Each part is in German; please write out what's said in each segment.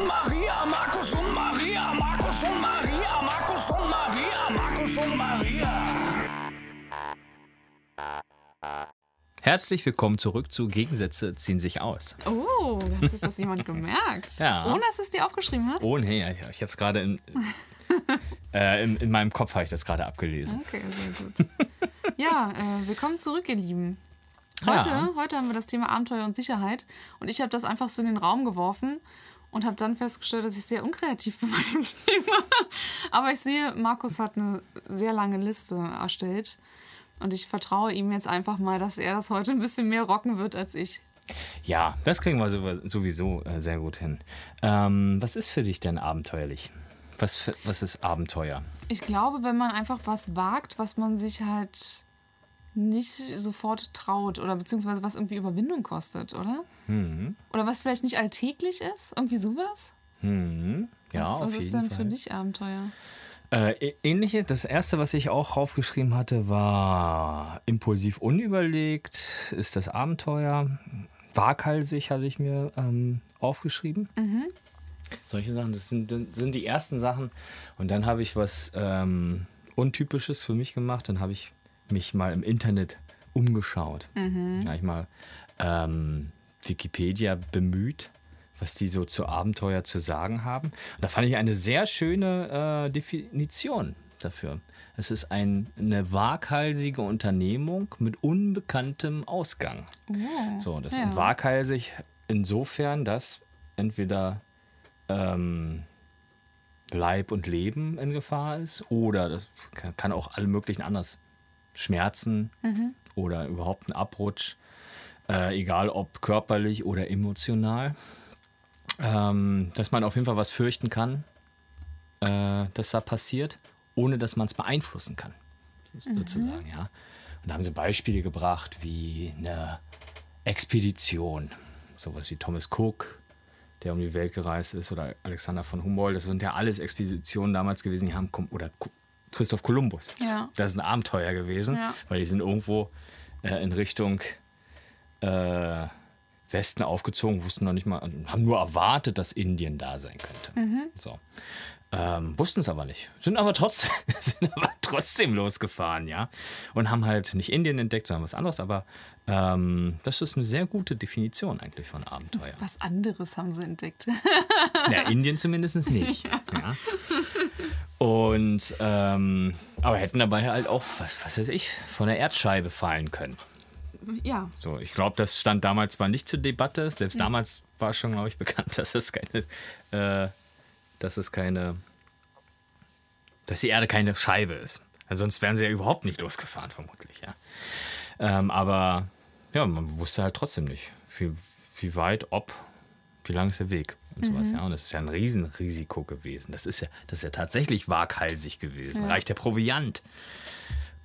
und Maria, Markus und Maria, Markus und Maria, Markus und Maria, Markus und Maria. Herzlich willkommen zurück zu Gegensätze ziehen sich aus. Oh, hat sich das jemand gemerkt? Ja. Ohne dass du es dir aufgeschrieben hast? Oh nee, ja, ich habe es gerade in, äh, in, in meinem Kopf habe ich das gerade abgelesen. Okay, sehr gut. ja, äh, willkommen zurück, ihr Lieben. Heute, Ja. heute haben wir das Thema Abenteuer und Sicherheit und ich habe das einfach so in den Raum geworfen und habe dann festgestellt, dass ich sehr unkreativ bin bei dem Thema. Aber ich sehe, Markus hat eine sehr lange Liste erstellt und ich vertraue ihm jetzt einfach mal, dass er das heute ein bisschen mehr rocken wird als ich. Ja, das kriegen wir sowieso äh, sehr gut hin. Ähm, was ist für dich denn abenteuerlich? Was, was ist Abenteuer? Ich glaube, wenn man einfach was wagt, was man sich halt nicht sofort traut oder beziehungsweise was irgendwie Überwindung kostet, oder? Hm, Oder was vielleicht nicht alltäglich ist, irgendwie sowas? hm, ja, was was ist denn Fall. für dich Abenteuer? Äh, ähnliche, das erste, was ich auch raufgeschrieben hatte, war impulsiv unüberlegt, ist das Abenteuer. Waghalsig hatte ich mir ähm, aufgeschrieben. Solche Sachen, das sind, sind die ersten Sachen. Und dann habe ich was ähm, Untypisches für mich gemacht. Dann habe ich mich mal im Internet umgeschaut. Habe ich mal ähm, Wikipedia bemüht, was die so zu Abenteuer zu sagen haben. Und da fand ich eine sehr schöne äh, Definition dafür. Es ist ein, eine waghalsige Unternehmung mit unbekanntem Ausgang. Oh, So, das ja. ist waghalsig insofern, dass entweder ähm, Leib und Leben in Gefahr ist oder das kann, kann auch alle möglichen anders. Schmerzen Mhm. oder überhaupt ein Abrutsch, äh, egal ob körperlich oder emotional. Ähm, dass man auf jeden Fall was fürchten kann, äh, dass da passiert, ohne dass man es beeinflussen kann, sozusagen, ja. Und da haben sie Beispiele gebracht wie eine Expedition, sowas wie Thomas Cook, der um die Welt gereist ist, oder Alexander von Humboldt. Das sind ja alles Expeditionen damals gewesen, die haben, oder Christoph Kolumbus. Ja. Das ist ein Abenteuer gewesen, Ja. weil die sind irgendwo äh, in Richtung äh, Westen aufgezogen, wussten noch nicht mal, haben nur erwartet, dass Indien da sein könnte. So. Ähm, wussten es aber nicht. Sind aber trotzdem, sind aber trotzdem losgefahren, ja. Und haben halt nicht Indien entdeckt, sondern was anderes. Aber ähm, das ist eine sehr gute Definition eigentlich von Abenteuer. Was anderes haben sie entdeckt. Ja, Indien zumindest nicht. Ja. Und ähm, aber hätten dabei halt auch, was, was weiß ich, von der Erdscheibe fallen können. ja, So, ich glaube, das stand damals zwar nicht zur Debatte. Selbst damals war schon, glaube ich, bekannt, dass es keine, äh, dass es keine, dass die Erde keine Scheibe ist. Also sonst wären sie ja überhaupt nicht losgefahren, vermutlich, ja. Ähm, aber ja, man wusste halt trotzdem nicht, wie, wie weit, ob, wie lang ist der Weg und sowas, ja. Und das ist ja ein Riesenrisiko gewesen. Das ist ja, das ist ja tatsächlich waghalsig gewesen. Ja. Reicht der Proviant.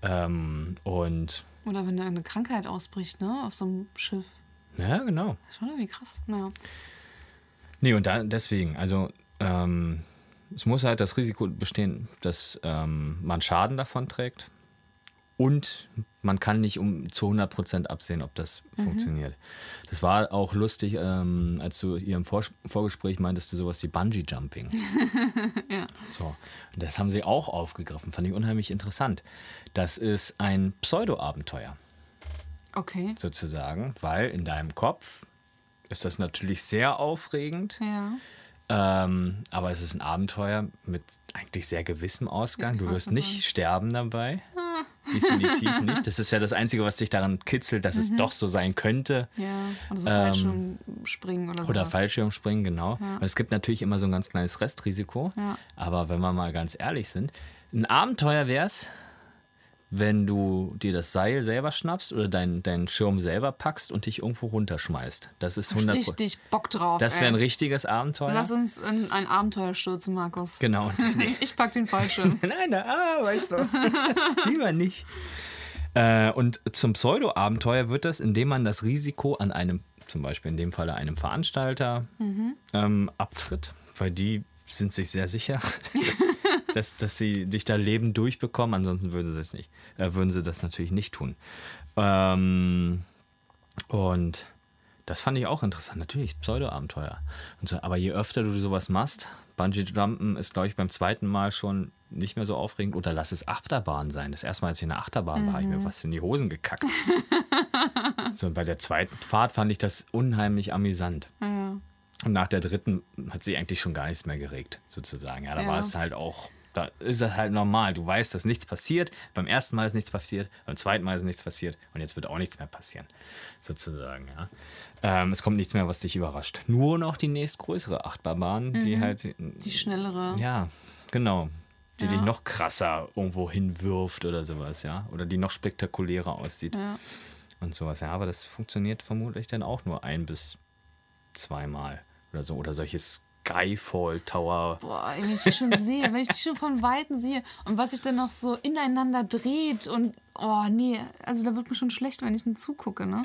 Ähm, und oder wenn da eine Krankheit ausbricht, ne, auf so einem Schiff. ja, genau. Schon irgendwie krass. Naja. Nee, und da, deswegen, also ähm, es muss halt das Risiko bestehen, dass ähm, man Schaden davon trägt und man kann nicht um zu 100% absehen, ob das funktioniert. Das war auch lustig, ähm, als du hier im Vor Vorgespräch meintest, du sowas wie Bungee-Jumping. Ja. So, und das haben sie auch aufgegriffen, fand ich unheimlich interessant. Das ist ein Pseudo-Abenteuer Okay. sozusagen, weil in deinem Kopf ist das natürlich sehr aufregend. Ja. Ähm, aber es ist ein Abenteuer mit eigentlich sehr gewissem Ausgang. Ja, Du wirst nicht sterben dabei. Definitiv nicht. Das ist ja das Einzige, was dich daran kitzelt, dass es doch so sein könnte. Ja. Oder so Ähm, Fallschirmspringen oder so. Oder Fallschirmspringen, genau. Ja. Und es gibt natürlich immer so ein ganz kleines Restrisiko. Ja. Aber wenn wir mal ganz ehrlich sind, ein Abenteuer wäre es, wenn du dir das Seil selber schnappst oder deinen deinen Schirm selber packst und dich irgendwo runterschmeißt. Das ist 100 Richtig Bock drauf. Das wäre ein richtiges Abenteuer. Lass uns in ein Abenteuer stürzen, Markus. Genau. Nee. Ich pack den Fallschirm. Nein, na, ah, weißt du. Lieber nicht. Äh, und zum Pseudo-Abenteuer wird das, indem man das Risiko an einem, zum Beispiel in dem Falle einem Veranstalter, ähm, abtritt, weil die sind sich sehr sicher, dass, dass sie dich da lebend durchbekommen. Ansonsten würden sie das nicht, äh, würden sie das natürlich nicht tun. Ähm, und Das fand ich auch interessant. Natürlich, Pseudo-Abenteuer. So, aber je öfter du sowas machst, Bungee-Jumpen ist, glaube ich, beim zweiten Mal schon nicht mehr so aufregend. Oder lass es Achterbahn sein. Das erste Mal, als ich in der Achterbahn war, habe ich mir was in die Hosen gekackt. so, und bei der zweiten Fahrt fand ich das unheimlich amüsant. Ja. Und nach der dritten hat sie eigentlich schon gar nichts mehr geregt, sozusagen. Ja, da Ja. war es halt auch, da ist es halt normal. Du weißt, dass nichts passiert. Beim ersten Mal ist nichts passiert, beim zweiten Mal ist nichts passiert und jetzt wird auch nichts mehr passieren, sozusagen. Ja. Ähm, es kommt nichts mehr, was dich überrascht. Nur noch die nächstgrößere Achterbahn, die halt, Die schnellere. ja, genau, die Ja. dich noch krasser irgendwo hinwirft oder sowas, ja. Oder die noch spektakulärer aussieht Ja. und sowas. Ja, aber das funktioniert vermutlich dann auch nur ein bis zweimal oder so. Oder solche Skyfall Tower. Boah, wenn ich die schon sehe, wenn ich die schon von Weitem sehe und was sich dann noch so ineinander dreht und oh nee, also da wird mir schon schlecht, wenn ich nur zugucke, ne?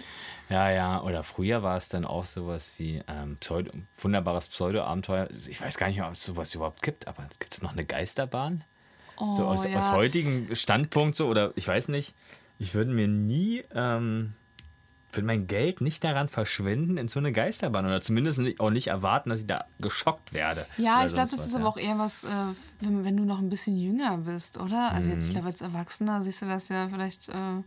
Ja, ja. Oder früher war es dann auch sowas wie ähm, Pseudo, wunderbares Pseudo-Abenteuer. Ich weiß gar nicht, ob es sowas überhaupt gibt, aber gibt es noch eine Geisterbahn? Oh, so aus, ja. aus heutigem Standpunkt so, oder ich weiß nicht, ich würde mir nie, ähm, würde mein Geld nicht daran verschwenden in so eine Geisterbahn oder zumindest auch nicht erwarten, dass ich da geschockt werde. Ja, ich glaube, das was, ist ja. aber auch eher was, äh, wenn, wenn du noch ein bisschen jünger bist, oder? Also Mhm. jetzt, ich glaube, als Erwachsener siehst du das ja vielleicht äh,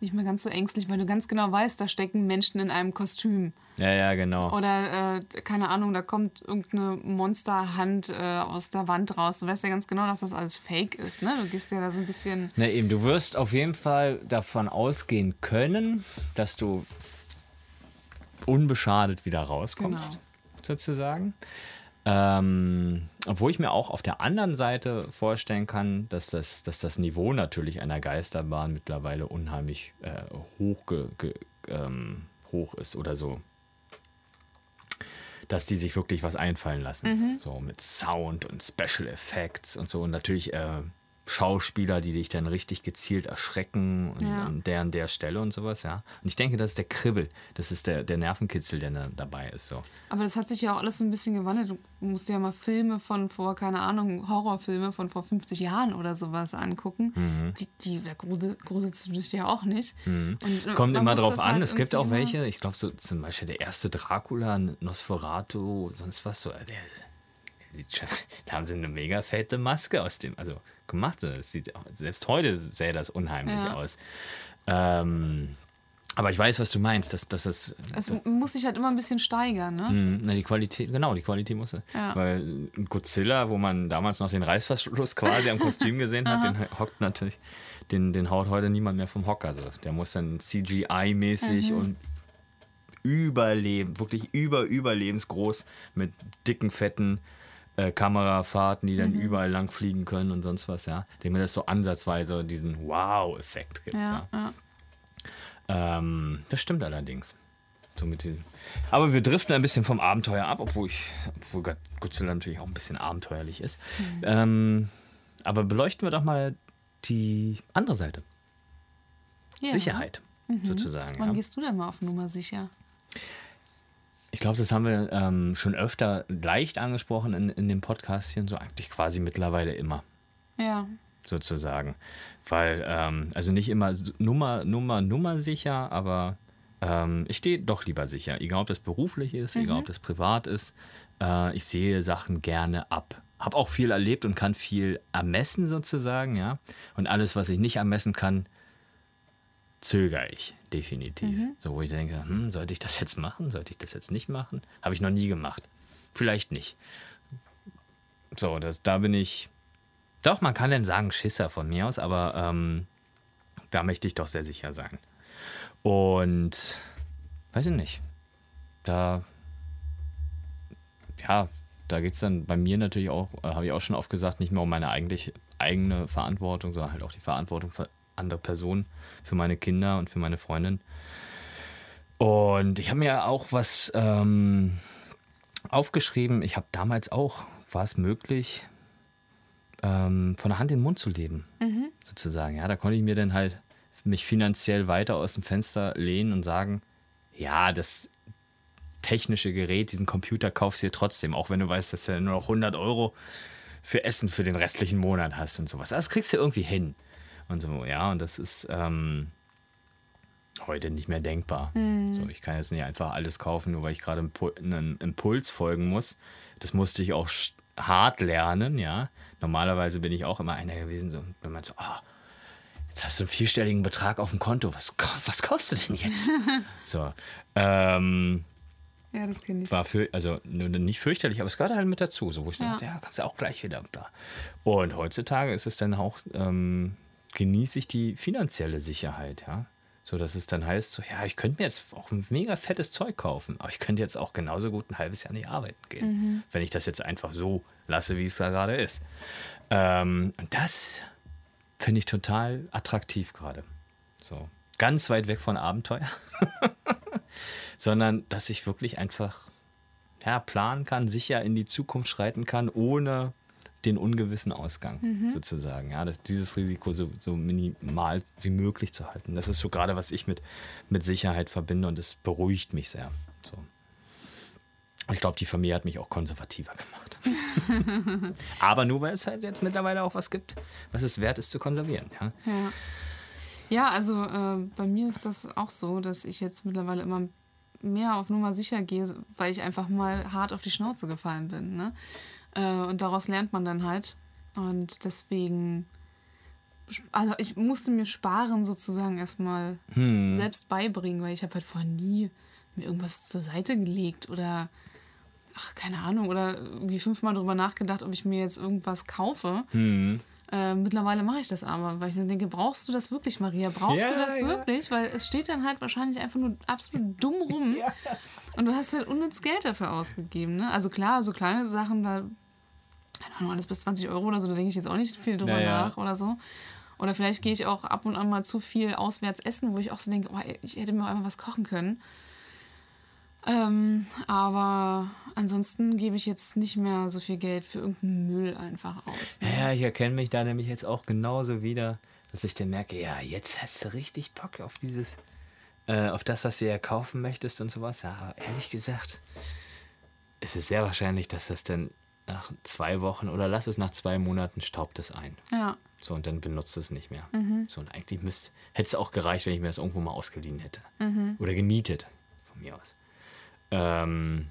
nicht mehr ganz so ängstlich, weil du ganz genau weißt, da stecken Menschen in einem Kostüm. Ja, ja, genau. Oder, äh, keine Ahnung, da kommt irgendeine Monsterhand äh, aus der Wand raus. Du weißt ja ganz genau, dass das alles fake ist, ne? Du gehst ja da so ein bisschen... Na eben, du wirst auf jeden Fall davon ausgehen können, dass du unbeschadet wieder rauskommst, Genau. sozusagen. Ähm, obwohl ich mir auch auf der anderen Seite vorstellen kann, dass das, dass das Niveau natürlich einer Geisterbahn mittlerweile unheimlich äh, hoch, ge, ge, ähm, hoch ist oder so. Dass die sich wirklich was einfallen lassen. Mhm. So mit Sound und Special Effects und so. Und natürlich äh, Schauspieler, die dich dann richtig gezielt erschrecken und Ja. an der an der Stelle und sowas, ja. Und ich denke, das ist der Kribbel, das ist der, der Nervenkitzel, der da dabei ist. So. Aber das hat sich ja auch alles ein bisschen gewandelt. Du musst dir ja mal Filme von vor, keine Ahnung, Horrorfilme von vor 50 Jahren oder sowas angucken. Mhm. Die, die, da grusel- gruselst du dich ja auch nicht. Und, äh, Kommt immer drauf an. halt es gibt auch welche, ich glaube, so zum Beispiel der erste Dracula, Nosferatu, sonst was so. Der, da haben sie eine mega fette Maske aus dem, also gemacht. So, das sieht, selbst heute sähe das unheimlich Ja. aus. Ähm, aber ich weiß, was du meinst. Dass, dass das, Es muss sich halt immer ein bisschen steigern, ne? Mhm, Na, die Qualität, genau, die Qualität muss. Ja. Weil ein Godzilla, wo man damals noch den Reißverschluss quasi am Kostüm gesehen hat, den hockt natürlich, den, den haut heute niemand mehr vom Hocker. So. Der muss dann CGI-mäßig Mhm. und überleben, wirklich über überlebensgroß mit dicken, fetten äh, Kamerafahrten, die dann Mhm. überall lang fliegen können und sonst was, ja. Dem mir das so ansatzweise diesen Wow-Effekt gibt. Ja. Ja, ja. Ähm, das stimmt allerdings. So mit diesem. Aber wir driften ein bisschen vom Abenteuer ab, obwohl ich, obwohl Godzilla natürlich auch ein bisschen abenteuerlich ist. Ähm, aber beleuchten wir doch mal die andere Seite. Ja. Sicherheit, sozusagen. Wann Ja. gehst du denn mal auf Nummer sicher? Ich glaube, das haben wir ähm, schon öfter leicht angesprochen in, in dem Podcast hier, so eigentlich quasi mittlerweile immer. Ja. sozusagen. Weil, ähm, also nicht immer Nummer, Nummer, Nummer sicher, aber ähm, ich stehe doch lieber sicher. Egal, ob das beruflich ist, egal, ob das privat ist. Äh, ich sehe Sachen gerne ab. Hab auch viel erlebt und kann viel ermessen sozusagen, ja. Und alles, was ich nicht ermessen kann, zögere ich definitiv. So, wo ich denke, hm, sollte ich das jetzt machen? Sollte ich das jetzt nicht machen? Habe ich noch nie gemacht. Vielleicht nicht. So, das, da bin ich doch, man kann denn sagen Schisser von mir aus, aber ähm, da möchte ich doch sehr sicher sein. Und weiß ich nicht. Da, ja, da geht es dann bei mir natürlich auch, äh, habe ich auch schon oft gesagt, nicht mehr um meine eigentlich eigene Verantwortung, sondern halt auch die Verantwortung für andere Personen, für meine Kinder und für meine Freundin. Und ich habe mir auch was ähm, aufgeschrieben. Ich habe damals auch, war es möglich, ähm, von der Hand in den Mund zu leben, sozusagen. Ja, da konnte ich mir dann halt mich finanziell weiter aus dem Fenster lehnen und sagen, ja, das technische Gerät, diesen Computer kaufst du dir trotzdem, auch wenn du weißt, dass du nur noch 100 Euro für Essen für den restlichen Monat hast und sowas. Das kriegst du irgendwie hin. Und so, ja, und das ist ähm, heute nicht mehr denkbar. So, ich kann jetzt nicht einfach alles kaufen, nur weil ich gerade einem Impuls folgen muss. Das musste ich auch hart lernen, ja. Normalerweise bin ich auch immer einer gewesen, so, wenn man so, oh, jetzt hast du einen vierstelligen Betrag auf dem Konto, was, was kostet denn jetzt? so, ähm, Ja, das kenne ich. war für, also nicht fürchterlich, aber es gehört halt mit dazu, so wo ich Ja. dachte, ja, kannst du auch gleich wieder da. Und heutzutage ist es dann auch, ähm, genieße ich die finanzielle Sicherheit, ja. So dass es dann heißt, so, ja, ich könnte mir jetzt auch ein mega fettes Zeug kaufen, aber ich könnte jetzt auch genauso gut ein halbes Jahr nicht arbeiten gehen, wenn ich das jetzt einfach so lasse, wie es da gerade ist. Ähm, und das finde ich total attraktiv gerade. So ganz weit weg von Abenteuer sondern dass ich wirklich einfach ja, planen kann, sicher in die Zukunft schreiten kann, ohne den ungewissen Ausgang sozusagen. Ja, das, dieses Risiko so, so minimal wie möglich zu halten. Das ist so gerade, was ich mit, mit Sicherheit verbinde und es beruhigt mich sehr. So. Ich glaube, die Familie hat mich auch konservativer gemacht. Aber nur, weil es halt jetzt mittlerweile auch was gibt, was es wert ist zu konservieren. Ja? Ja, ja also äh, bei mir ist das auch so, dass ich jetzt mittlerweile immer mehr auf Nummer sicher gehe, weil ich einfach mal hart auf die Schnauze gefallen bin. Ne? Äh, und daraus lernt man dann halt. Und deswegen, also ich musste mir Sparen sozusagen erstmal selbst beibringen, weil ich habe halt vorher nie mir irgendwas zur Seite gelegt oder ach, keine Ahnung, oder irgendwie fünfmal drüber nachgedacht, ob ich mir jetzt irgendwas kaufe. Äh, mittlerweile mache ich das aber, weil ich mir denke, brauchst du das wirklich, Maria? Brauchst Ja, du das ja. wirklich? Weil es steht dann halt wahrscheinlich einfach nur absolut dumm rum. Und du hast halt unnütz Geld dafür ausgegeben. Ne? Also klar, so kleine Sachen, da, keine Ahnung, alles bis 20 Euro oder so, da denke ich jetzt auch nicht viel drüber Ja, ja. nach oder so. Oder vielleicht gehe ich auch ab und an mal zu viel auswärts essen, wo ich auch so denke, oh, ich hätte mir auch einfach was kochen können. Ähm, aber ansonsten gebe ich jetzt nicht mehr so viel Geld für irgendeinen Müll einfach aus. Ne? Ja, ich erkenne mich da nämlich jetzt auch genauso wieder, dass ich dann merke, ja, jetzt hast du richtig Bock auf dieses, äh, auf das, was du ja kaufen möchtest und sowas. Ja, aber ehrlich gesagt, ist es sehr wahrscheinlich, dass das dann nach zwei Wochen oder lass es nach zwei Monaten staubt es ein. Ja, So, und dann benutzt es nicht mehr. So, und eigentlich müsst, hätte es auch gereicht, wenn ich mir das irgendwo mal ausgeliehen hätte. Oder gemietet, von mir aus. Ähm,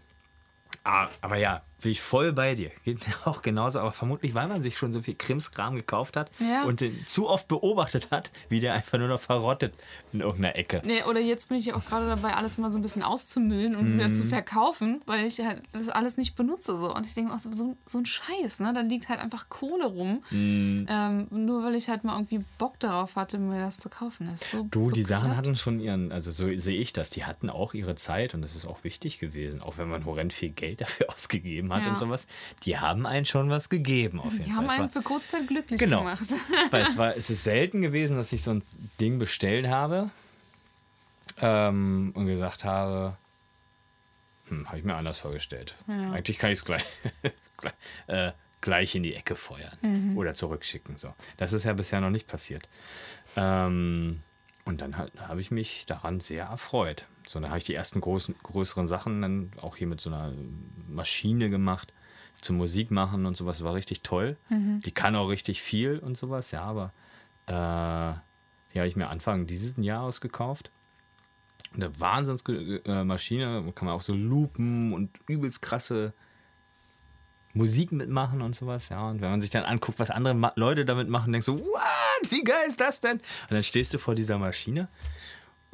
aber ja, bin ich voll bei dir. Geht mir auch genauso, aber vermutlich, weil man sich schon so viel Krimskram gekauft hat Ja. und den zu oft beobachtet hat, wie der einfach nur noch verrottet in irgendeiner Ecke. Nee, oder jetzt bin ich ja auch gerade dabei, alles mal so ein bisschen auszumüllen und wieder Mhm. zu verkaufen, weil ich halt das alles nicht benutze. So. Und ich denke auch so, so, so ein Scheiß, ne? Da liegt halt einfach Kohle rum. Mhm. Ähm, nur weil ich halt mal irgendwie Bock darauf hatte, mir das zu kaufen. Das so Du, die Sachen hatten schon ihren, also so sehe ich das, die hatten auch ihre Zeit und das ist auch wichtig gewesen, auch wenn man horrend viel Geld dafür ausgegeben hat Ja. und sowas. Die haben einen schon was gegeben auf jeden Die Fall. haben einen für Kurzzeit glücklich Genau. gemacht. Weil es, war, es ist selten gewesen, dass ich so ein Ding bestellt habe ähm, und gesagt habe, hm, habe ich mir anders vorgestellt. Ja. Eigentlich kann ich es gleich, gleich, äh, gleich in die Ecke feuern oder zurückschicken. So. Das ist ja bisher noch nicht passiert. Ähm, und dann halt, habe ich mich daran sehr erfreut. So, dann habe ich die ersten großen, größeren Sachen dann auch hier mit so einer Maschine gemacht zum Musik machen und sowas war richtig toll. Die kann auch richtig viel und sowas, ja, aber äh, die habe ich mir Anfang dieses Jahres gekauft. Eine Wahnsinnsmaschine, kann man auch so Lupen und übelst krasse Musik mitmachen und sowas, ja. Und wenn man sich dann anguckt, was andere Ma Leute damit machen, denkst du, what? Wie geil ist das denn? Und dann stehst du vor dieser Maschine,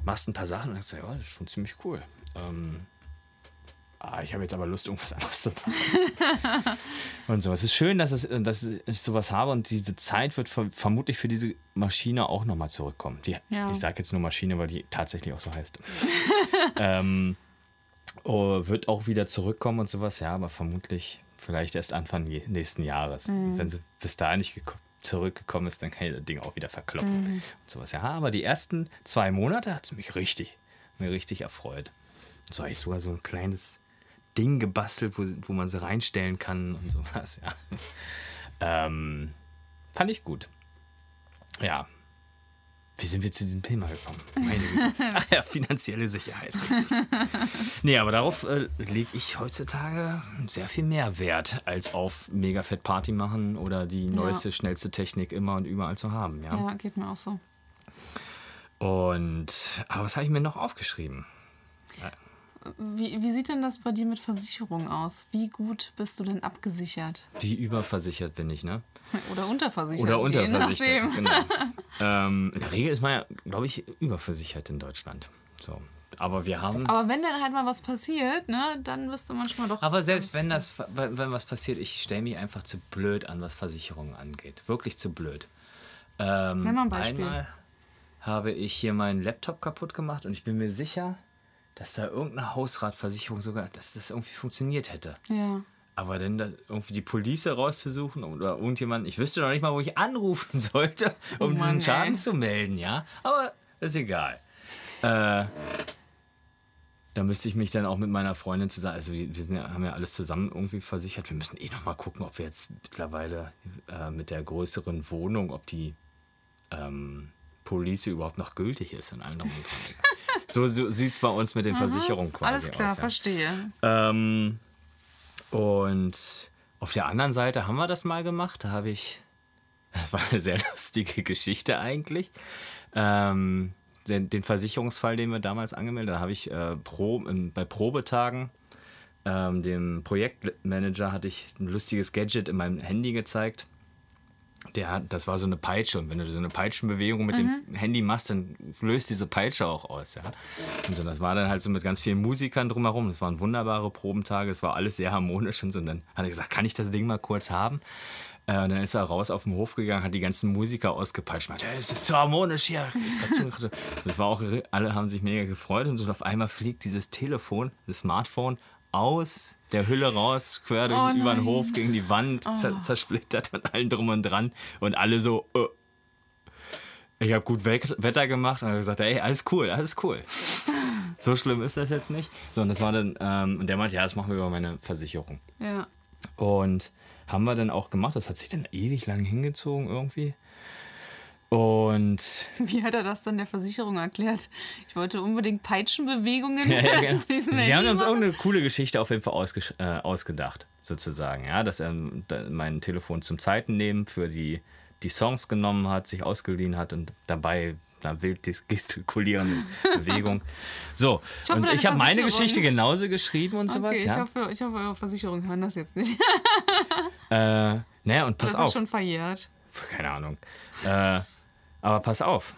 machst ein paar Sachen und denkst, ja, das ist schon ziemlich cool. Ähm, ah, ich habe jetzt aber Lust, irgendwas anderes zu machen. und so. Es ist schön, dass, es, dass ich sowas habe und diese Zeit wird ver vermutlich für diese Maschine auch nochmal zurückkommen. Die, Ja. Ich sage jetzt nur Maschine, weil die tatsächlich auch so heißt. ähm, oh, wird auch wieder zurückkommen und sowas, ja, aber vermutlich vielleicht erst Anfang nächsten Jahres. Und Wenn sie bis dahin nicht geko- zurückgekommen ist, dann kann ich das Ding auch wieder verkloppen. Und sowas, ja, aber die ersten zwei Monate hat es mich richtig, mir richtig erfreut. Und so habe ich sogar so ein kleines Ding gebastelt, wo, wo man sie reinstellen kann und sowas, ja. Ähm, fand ich gut. Ja. Wie sind wir zu diesem Thema gekommen? Ach ja, finanzielle Sicherheit. Richtig. nee, aber darauf äh, lege ich heutzutage sehr viel mehr Wert, als auf mega fett Party machen oder die neueste, schnellste Technik immer und überall zu haben. Ja. Ja, geht mir auch so. Und, aber was habe ich mir noch aufgeschrieben? Wie, wie sieht denn das bei dir mit Versicherung aus? Wie gut bist du denn abgesichert? Wie überversichert bin ich, ne? Oder unterversichert? Oder unterversichert, genau. ähm, in der Regel ist man ja, glaube ich, überversichert in Deutschland. So. Aber wir haben. Aber wenn dann halt mal was passiert, ne, dann bist du manchmal doch. Aber selbst wenn das, wenn, wenn was passiert, ich stelle mich einfach zu blöd an, was Versicherungen angeht. Wirklich zu blöd. Ähm, Nenn mal ein Beispiel. Einmal habe ich hier meinen Laptop kaputt gemacht und ich bin mir sicher, dass da irgendeine Hausratversicherung sogar, dass das irgendwie funktioniert hätte. Ja. Aber dann irgendwie die Police rauszusuchen oder irgendjemand, ich wüsste noch nicht mal, wo ich anrufen sollte, um Oh Mann, diesen Schaden ey. zu melden, ja. Aber ist egal. Äh, da müsste ich mich dann auch mit meiner Freundin zusammen, also wir, ja, haben ja alles zusammen irgendwie versichert. Wir müssen eh noch mal gucken, ob wir jetzt mittlerweile äh, mit der größeren Wohnung, ob die ähm, Police überhaupt noch gültig ist in allen dran. So, so sieht es bei uns mit den Versicherungen quasi Alles klar, aus. Ja. verstehe. Ähm, und auf der anderen Seite haben wir das mal gemacht. Da habe ich, das war eine sehr lustige Geschichte eigentlich. Ähm, den, den Versicherungsfall, den wir damals angemeldet haben, habe ich äh, Pro, in, bei Probetagen ähm, dem Projektmanager hatte ich ein lustiges Gadget in meinem Handy gezeigt. Der hat, das war so eine Peitsche und wenn du so eine Peitschenbewegung mit dem Handy machst, dann löst diese Peitsche auch aus, ja. Und so, das war dann halt so mit ganz vielen Musikern drumherum. Das waren wunderbare Probentage, es war alles sehr harmonisch und so. Und dann hat er gesagt, kann ich das Ding mal kurz haben? Äh, und dann ist er raus auf den Hof gegangen, hat die ganzen Musiker ausgepeitscht. Meinte, hey, es ist zu harmonisch hier. Das war auch, alle haben sich mega gefreut und so auf einmal fliegt dieses Telefon, das Smartphone aus der Hülle raus, quer durch, Oh über den. Hof gegen die Wand, zer zersplittert und allen drum und dran. Und alle so, äh. ich habe gut We Wetter gemacht und habe gesagt, ey, alles cool, alles cool. so schlimm ist das jetzt nicht. So, und das war dann, ähm, und der meinte, ja, das machen wir über meine Versicherung. Ja. Und haben wir dann auch gemacht. Das hat sich dann ewig lang hingezogen irgendwie. Und Wie hat er das dann der Versicherung erklärt? Ich wollte unbedingt Peitschenbewegungen ja, ja, genau. wir haben uns machen. irgendeine coole Geschichte auf jeden Fall ausgesch- äh, ausgedacht, sozusagen. Ja, dass er mein Telefon zum Zeiten nehmen für die, die Songs genommen hat, sich ausgeliehen hat und dabei na, wild dis- gestikulierende Bewegung. So, Ich hoffe, und ich habe meine Geschichte genauso geschrieben und sowas. Okay, ich, ja. hoffe, ich hoffe, eure Versicherungen hören das jetzt nicht. Äh, naja, und pass das auf. ist schon verjährt. Keine Ahnung. Äh, aber pass auf.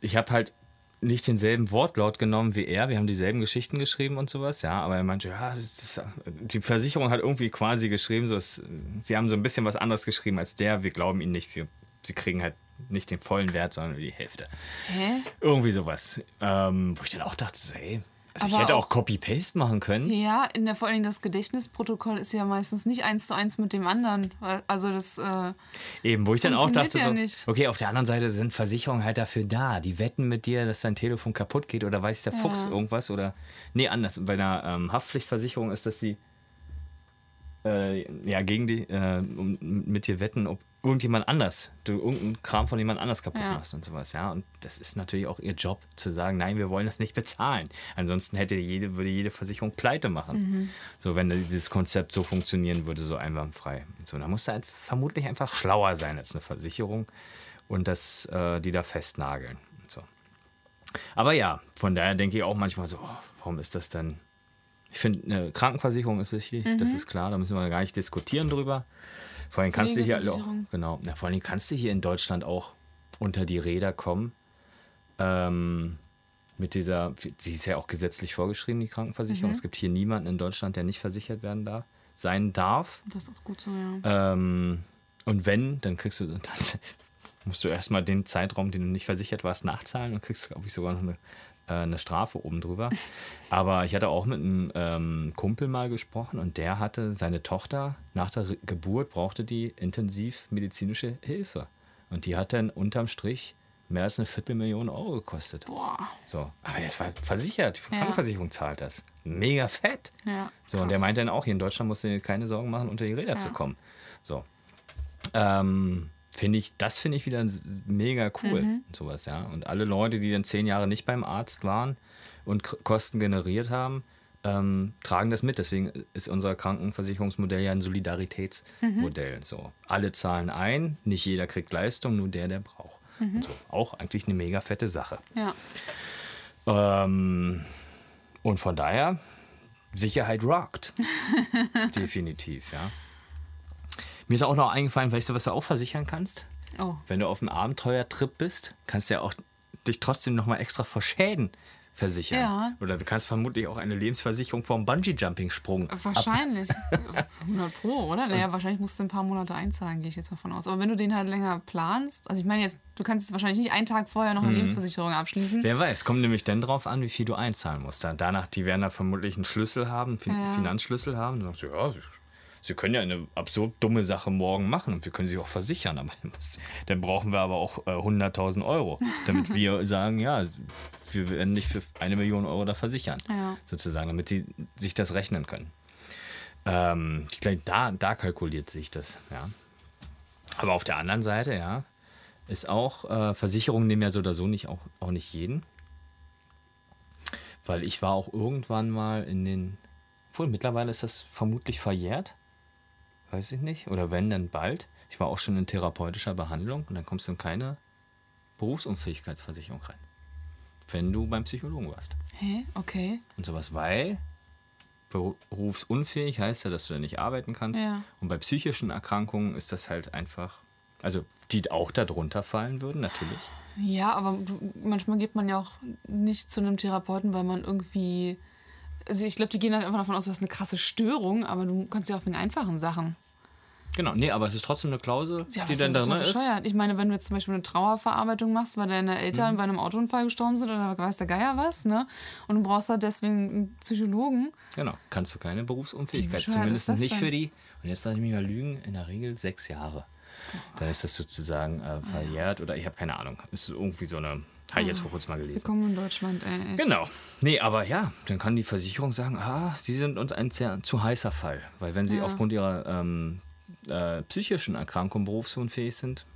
Ich habe halt nicht denselben Wortlaut genommen wie er. Wir haben dieselben Geschichten geschrieben und sowas, ja. Aber er meinte, ja, das ist, die Versicherung hat irgendwie quasi geschrieben, so es, sie haben so ein bisschen was anderes geschrieben als der. Wir glauben ihnen nicht. Wir, sie kriegen halt nicht den vollen Wert, sondern nur die Hälfte. Hä? Irgendwie sowas. Ähm, wo ich dann auch dachte, so, hey, also ich hätte auch auch- Copy-Paste machen können. Ja, in der, vor allem das Gedächtnisprotokoll ist ja meistens nicht eins zu eins mit dem anderen. Also das, äh, Eben, wo ich dann auch dachte, ja so, nicht. okay, auf der anderen Seite sind Versicherungen halt dafür da. Die wetten mit dir, dass dein Telefon kaputt geht oder weiß der Fuchs Ja. irgendwas oder. Nee, anders. Bei einer ähm, Haftpflichtversicherung ist, dass sie äh, ja, gegen die, äh, mit dir wetten, ob irgendjemand anders, du irgendeinen Kram von jemand anders kaputt Ja. machst und sowas, ja. Und das ist natürlich auch ihr Job, zu sagen, nein, wir wollen das nicht bezahlen. Ansonsten hätte jede, würde jede Versicherung pleite machen. Mhm. So, wenn dieses Konzept so funktionieren würde, so einwandfrei. Und so, da musst du halt vermutlich einfach schlauer sein als eine Versicherung und das, äh, die da festnageln. Und so. Aber ja, von daher denke ich auch manchmal so, oh, warum ist das denn? Ich finde, eine Krankenversicherung ist wichtig, das Mhm. ist klar, da müssen wir gar nicht diskutieren drüber. Vor allem kannst du hier auch, genau, na, vor allem kannst du hier in Deutschland auch unter die Räder kommen. Ähm, mit dieser, sie ist ja auch gesetzlich vorgeschrieben, die Krankenversicherung. Mhm. Es gibt hier niemanden in Deutschland, der nicht versichert werden darf, sein darf. das ist auch gut so, ja. Ähm, und wenn, dann kriegst du, dann musst du erstmal den Zeitraum, den du nicht versichert warst, nachzahlen und kriegst, glaube ich, sogar noch eine, äh, eine Strafe oben drüber. Aber ich hatte auch mit einem ähm, Kumpel mal gesprochen und der hatte seine Tochter nach der Re- Geburt brauchte die intensiv medizinische Hilfe. Und die hat dann unterm Strich mehr als eine Viertelmillion Euro gekostet. Boah. So, aber das war versichert, die Ja. Krankenversicherung zahlt das. Mega fett. Ja. So, und der meinte dann auch, hier in Deutschland musst du dir keine Sorgen machen, unter die Räder Ja. zu kommen. So. Ähm, finde ich, das finde ich wieder mega cool. Mhm. Und sowas, ja. Und alle Leute, die dann zehn Jahre nicht beim Arzt waren und K Kosten generiert haben, ähm, tragen das mit. Deswegen ist unser Krankenversicherungsmodell ja ein Solidaritätsmodell. Mhm. So. Alle zahlen ein, nicht jeder kriegt Leistung, nur der, der braucht. und so. Auch eigentlich eine mega fette Sache. Ja. Ähm, und von daher, Sicherheit rockt. Definitiv, ja. Mir ist auch noch eingefallen, weißt du, was du auch versichern kannst? Oh. Wenn du auf einem Abenteuertrip bist, kannst du ja auch dich trotzdem nochmal extra vor Schäden versichern. Ja. Oder du kannst vermutlich auch eine Lebensversicherung vom Bungee-Jumping-Sprung. Wahrscheinlich. 100 Pro, oder? Naja, wahrscheinlich musst du ein paar Monate einzahlen, gehe ich jetzt mal von aus. Aber wenn du den halt länger planst, also ich meine jetzt, du kannst jetzt wahrscheinlich nicht einen Tag vorher noch eine Lebensversicherung abschließen. Wer weiß, kommt nämlich dann drauf an, wie viel du einzahlen musst. Da- Danach, die werden da vermutlich einen Schlüssel haben, fin Ja. Finanzschlüssel haben. Dann sagst du, ja, sie können ja eine absurd dumme Sache morgen machen und wir können sie auch versichern. Aber dann, brauchen wir aber auch äh, 100.000 Euro, damit wir sagen, ja, wir werden nicht für eine Million Euro da versichern. Ja. Sozusagen, damit sie sich das rechnen können. Ähm, ich glaube, da, da kalkuliert sich das, ja. Aber auf der anderen Seite, ja, ist auch, äh, Versicherungen nehmen ja so oder so nicht auch, auch nicht jeden. Weil ich war auch irgendwann mal in den, obwohl mittlerweile ist das vermutlich verjährt, weiß ich nicht, oder wenn, dann bald. Ich war auch schon in therapeutischer Behandlung und dann kommst du in keine Berufsunfähigkeitsversicherung rein. Wenn du beim Psychologen warst Hä? Okay. und sowas, weil berufsunfähig heißt ja, dass du da nicht arbeiten kannst. Ja. Und bei psychischen Erkrankungen ist das halt einfach, also die auch darunter fallen würden, natürlich. Ja, aber du, manchmal geht man ja auch nicht zu einem Therapeuten, weil man irgendwie. Also ich glaube, die gehen dann einfach davon aus, du hast eine krasse Störung, aber du kannst ja auch wegen einfachen Sachen. Genau, nee, aber es ist trotzdem eine Klausel, Ja, die dann total drin ist. bescheuert. Ich meine, wenn du jetzt zum Beispiel eine Trauerverarbeitung machst, weil deine Eltern Mhm. bei einem Autounfall gestorben sind oder weiß der Geier was, ne? Und du brauchst da deswegen einen Psychologen. Genau, kannst du keine Berufsunfähigkeit. Zumindest ist nicht denn? für die, und jetzt lasse ich mich mal lügen, in der Regel sechs Jahre. Da ist das sozusagen äh, verjährt oder ich habe keine Ahnung. Ist irgendwie so eine, habe ich jetzt vor kurzem mal gelesen. Willkommen in Deutschland, ey. Echt. Genau. Nee, aber ja, dann kann die Versicherung sagen, ah, sie sind uns ein sehr zu heißer Fall. Weil wenn sie Ja. aufgrund ihrer ähm, äh, psychischen Erkrankung berufsunfähig sind,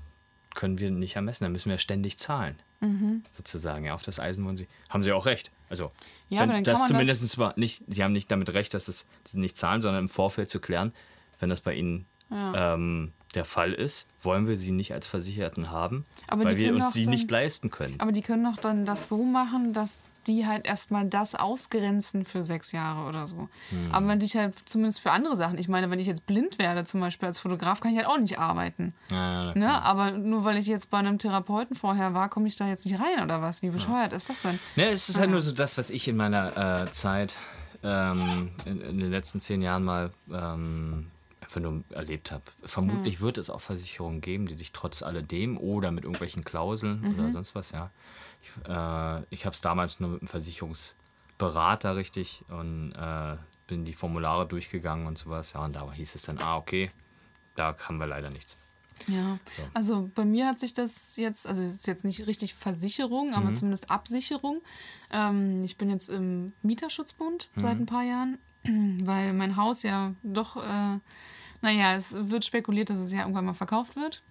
können wir nicht ermessen. Dann müssen wir ständig zahlen. Mhm. Sozusagen, ja, auf das Eisen wollen sie. Haben sie auch recht. Also, Ja, wenn das zumindest das- nicht, sie haben nicht damit recht, dass es, dass sie nicht zahlen, sondern im Vorfeld zu klären, wenn das bei ihnen ähm, der Fall ist, wollen wir sie nicht als Versicherten haben, Aber weil wir uns sie dann- nicht leisten können. Aber die können doch dann das so machen, dass die halt erstmal das ausgrenzen für sechs Jahre oder so. Hm. Aber wenn ich halt zumindest für andere Sachen, ich meine, wenn ich jetzt blind werde, zum Beispiel als Fotograf, kann ich halt auch nicht arbeiten. Ja, Ne? Aber nur weil ich jetzt bei einem Therapeuten vorher war, komme ich da jetzt nicht rein oder was? Wie bescheuert ist das denn? Ne, es ist halt nur so das, was ich in meiner äh, Zeit ähm, in, in den letzten zehn Jahren mal ähm, nur erlebt habe. Vermutlich wird es auch Versicherungen geben, die dich trotz alledem oder mit irgendwelchen Klauseln oder sonst was, ja. Ich, äh, ich habe es damals nur mit einem Versicherungsberater richtig und äh, bin die Formulare durchgegangen und sowas, ja. Und da hieß es dann, ah, okay, da haben wir leider nichts. Ja, also bei mir hat sich das jetzt, also es ist jetzt nicht richtig Versicherung, aber zumindest Absicherung. Ähm, ich bin jetzt im Mieterschutzbund seit ein paar Jahren, weil mein Haus ja doch, äh, naja, es wird spekuliert, dass es ja irgendwann mal verkauft wird.